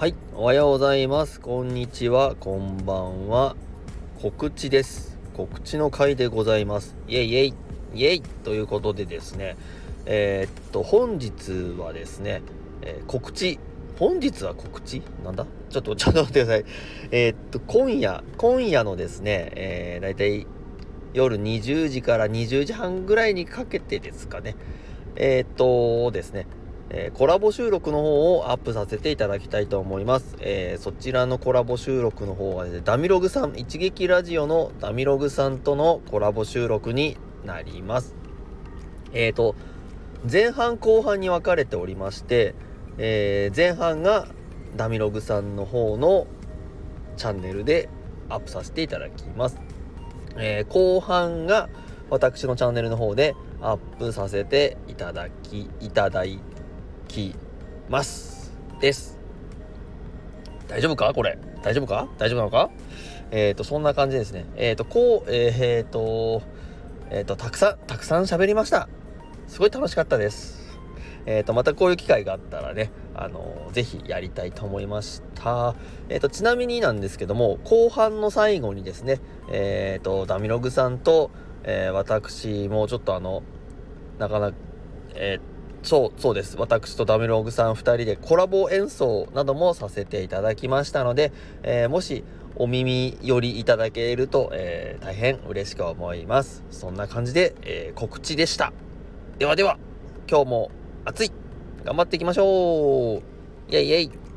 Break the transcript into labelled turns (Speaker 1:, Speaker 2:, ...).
Speaker 1: はい、おはようございます。こんにちは、こんばんは。告知です。告知の回でございます。イェイイェイ、イェイということでですね、えーっと、本日はですね、えー告知、本日は告知？なんだ？ちょっと、ちょっと待ってください。えーっと、今夜、今夜のですね、えー、だいたい夜20時から20時半ぐらいにかけてですかね、えっとですね、えーコラボ収録の方をアップさせていただきたいと思います。えーそちらのコラボ収録の方はですね、ダミログさん、一撃ラジオのダミログさんとのコラボ収録になります。えーと、前半後半に分かれておりまして、えー前半がダミログさんの方のチャンネルでアップさせていただきます。えー後半が私のチャンネルの方でアップさせていただき、いただいきます。です。大丈夫かこれ？大丈夫か？大丈夫なのか？えっ、と、そんな感じですね。えっ、と、こう、えっ、と、えっ、と、たくさん、たくさん喋りました。すごい楽しかったです。えっ、と、またこういう機会があったらね、あのぜひやりたいと思いました。えっ、と、ちなみになんですけども、後半の最後にですね、えっ、と、ダミログさんと、え私もうちょっとあの、なかなか、えっーそう、そうです。私とダメログさん2人でコラボ演奏などもさせていただきましたので、えーもしお耳寄りいただけると、えー大変嬉しく思います。そんな感じで、えー告知でした。ではでは、今日も暑い頑張っていきましょうイェイイェイ